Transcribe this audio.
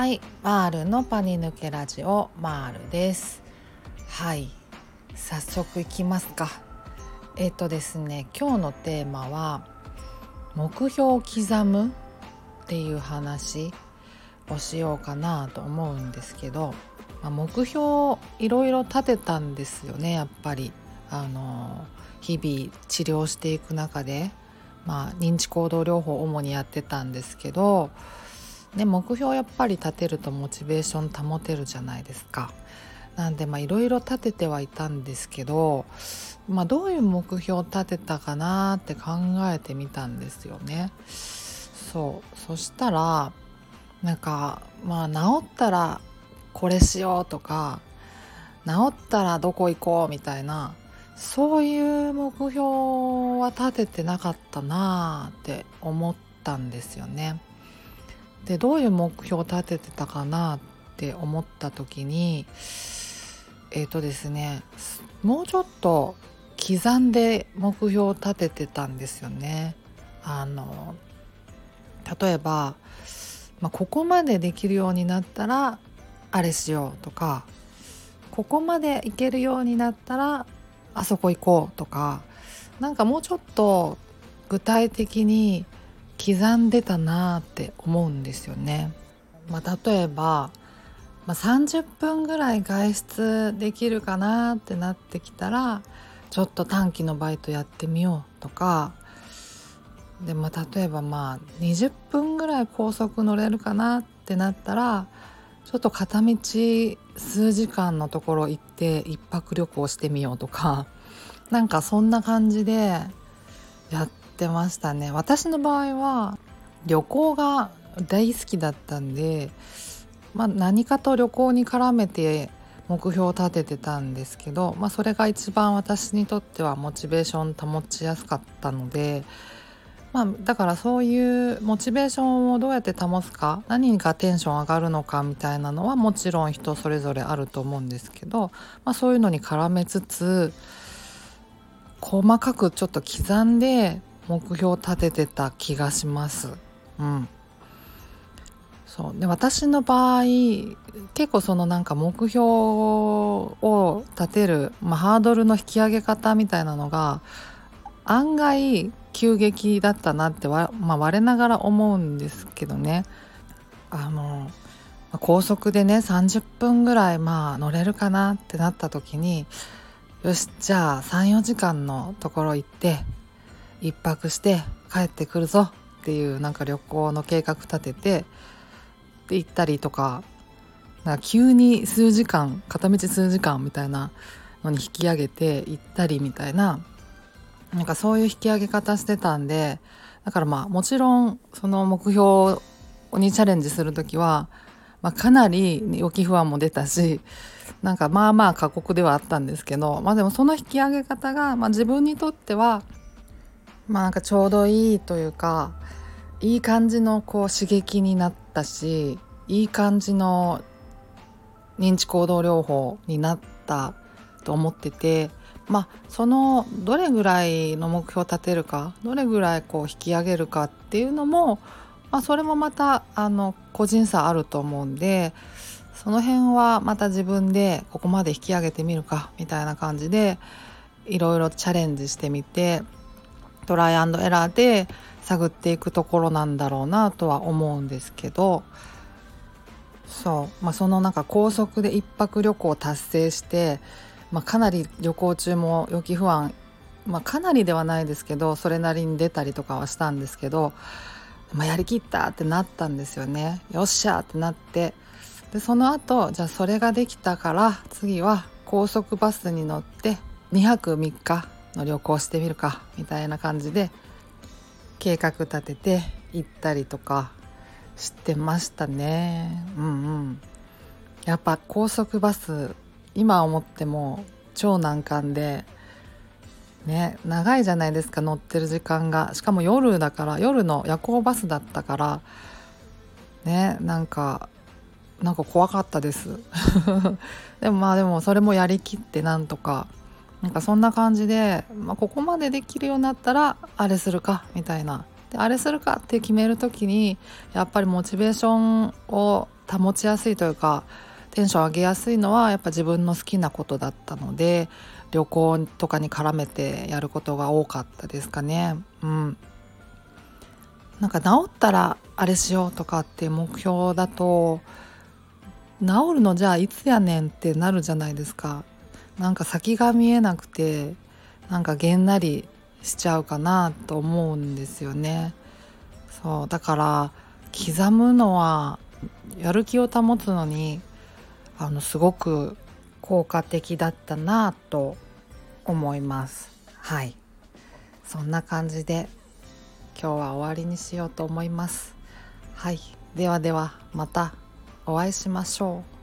はい。マールのパニ抜けラジオマールです。はい。早速いきますか。えっ、とですね今日のテーマは目標を刻むっていう話をしようかなと思うんですけど、まあ、目標いろいろ立てたんですよねやっぱり。あの日々治療していく中でまあ認知行動療法を主にやってたんですけどね、目標やっぱり立てるとモチベーション保てるじゃないですか。なんでいろいろ立ててはいたんですけど、まあ、どういう目標を立てたかなって考えてみたんですよね。そうそしたらなんかまあ治ったらこれしようとか治ったらどこ行こうみたいなそういう目標は立ててなかったなって思ったんですよね。でどういう目標を立ててたかなって思った時にえっ、ー、とですねもうちょっと刻んで目標を立ててたんですよね。あの例えば、まあ、ここまでできるようになったらあれしようとかここまでいけるようになったらあそこ行こうとかなんかもうちょっと具体的に刻んでたなって思うんですよね。まあ、例えば、まあ、30分ぐらい外出できるかなってなってきたらちょっと短期のバイトやってみようとかで、まあ、例えばまあ20分ぐらい高速乗れるかなってなったらちょっと片道数時間のところ行って一泊旅行してみようとかなんかそんな感じでやっってましたね。私の場合は旅行が大好きだったんで、まあ、何かと旅行に絡めて目標を立ててたんですけど、まあ、それが一番私にとってはモチベーション保ちやすかったので、まあ、だからそういうモチベーションをどうやって保つか何がテンション上がるのかみたいなのはもちろん人それぞれあると思うんですけど、まあ、そういうのに絡めつつ細かくちょっと刻んで目標を立ててた気がします。うん、そう。で私の場合結構そのなんか目標を立てる、まあ、ハードルの引き上げ方みたいなのが案外急激だったなってわ、まあ、我ながら思うんですけどね。あの高速でね30分ぐらいまあ乗れるかなってなった時によしじゃあ34時間のところ行って一泊して帰ってくるぞっていうなんか旅行の計画立ててで行ったりとかか急に数時間片道数時間みたいなのに引き上げて行ったりみたいななんかそういう引き上げ方してたんでだからまあもちろんその目標にチャレンジする時は、まあ、かなり予期不安も出たしなんかまあまあ過酷ではあったんですけどまあでもその引き上げ方が、まあ、自分にとってはまあなんかちょうどいいというかいい感じのこう刺激になったしいい感じの認知行動療法になったと思っててまあそのどれぐらいの目標を立てるかどれぐらいこう引き上げるかっていうのも、まあ、それもまたあの個人差あると思うんでその辺はまた自分でここまで引き上げてみるかみたいな感じでいろいろチャレンジしてみてトライアンドエラーで探っていくところなんだろうなとは思うんですけどそう、まあ、そのなんか高速で1泊旅行を達成して、まあ、かなり旅行中も予期不安、まあ、かなりではないですけどそれなりに出たりとかはしたんですけど、まあ、やりきったってなったんですよね。よっしゃってなって。でその後じゃあそれができたから次は高速バスに乗って2泊3日の旅行してみるかみたいな感じで計画立てて行ったりとかしてましたね。うんうん。やっぱ高速バス今思っても超難関でね長いじゃないですか乗ってる時間が。しかも夜だから夜の夜行バスだったからねなんかなんか怖かったです。でもまあでもそれもやりきってなんとかなんかそんな感じで、まあ、ここまでできるようになったらあれするかみたいなであれするかって決める時にやっぱりモチベーションを保ちやすいというかテンション上げやすいのはやっぱ自分の好きなことだったので旅行とかに絡めてやることが多かったですかね。うん、なんか治ったらあれしようとかっていう目標だと治るのじゃあいつやねんってなるじゃないですか。なんか先が見えなくてなんかげんなりしちゃうかなと思うんですよね。そうだから刻むのはやる気を保つのにあのすごく効果的だったなと思います。はい。そんな感じで今日は終わりにしようと思います。はい。ではではまたお会いしましょう。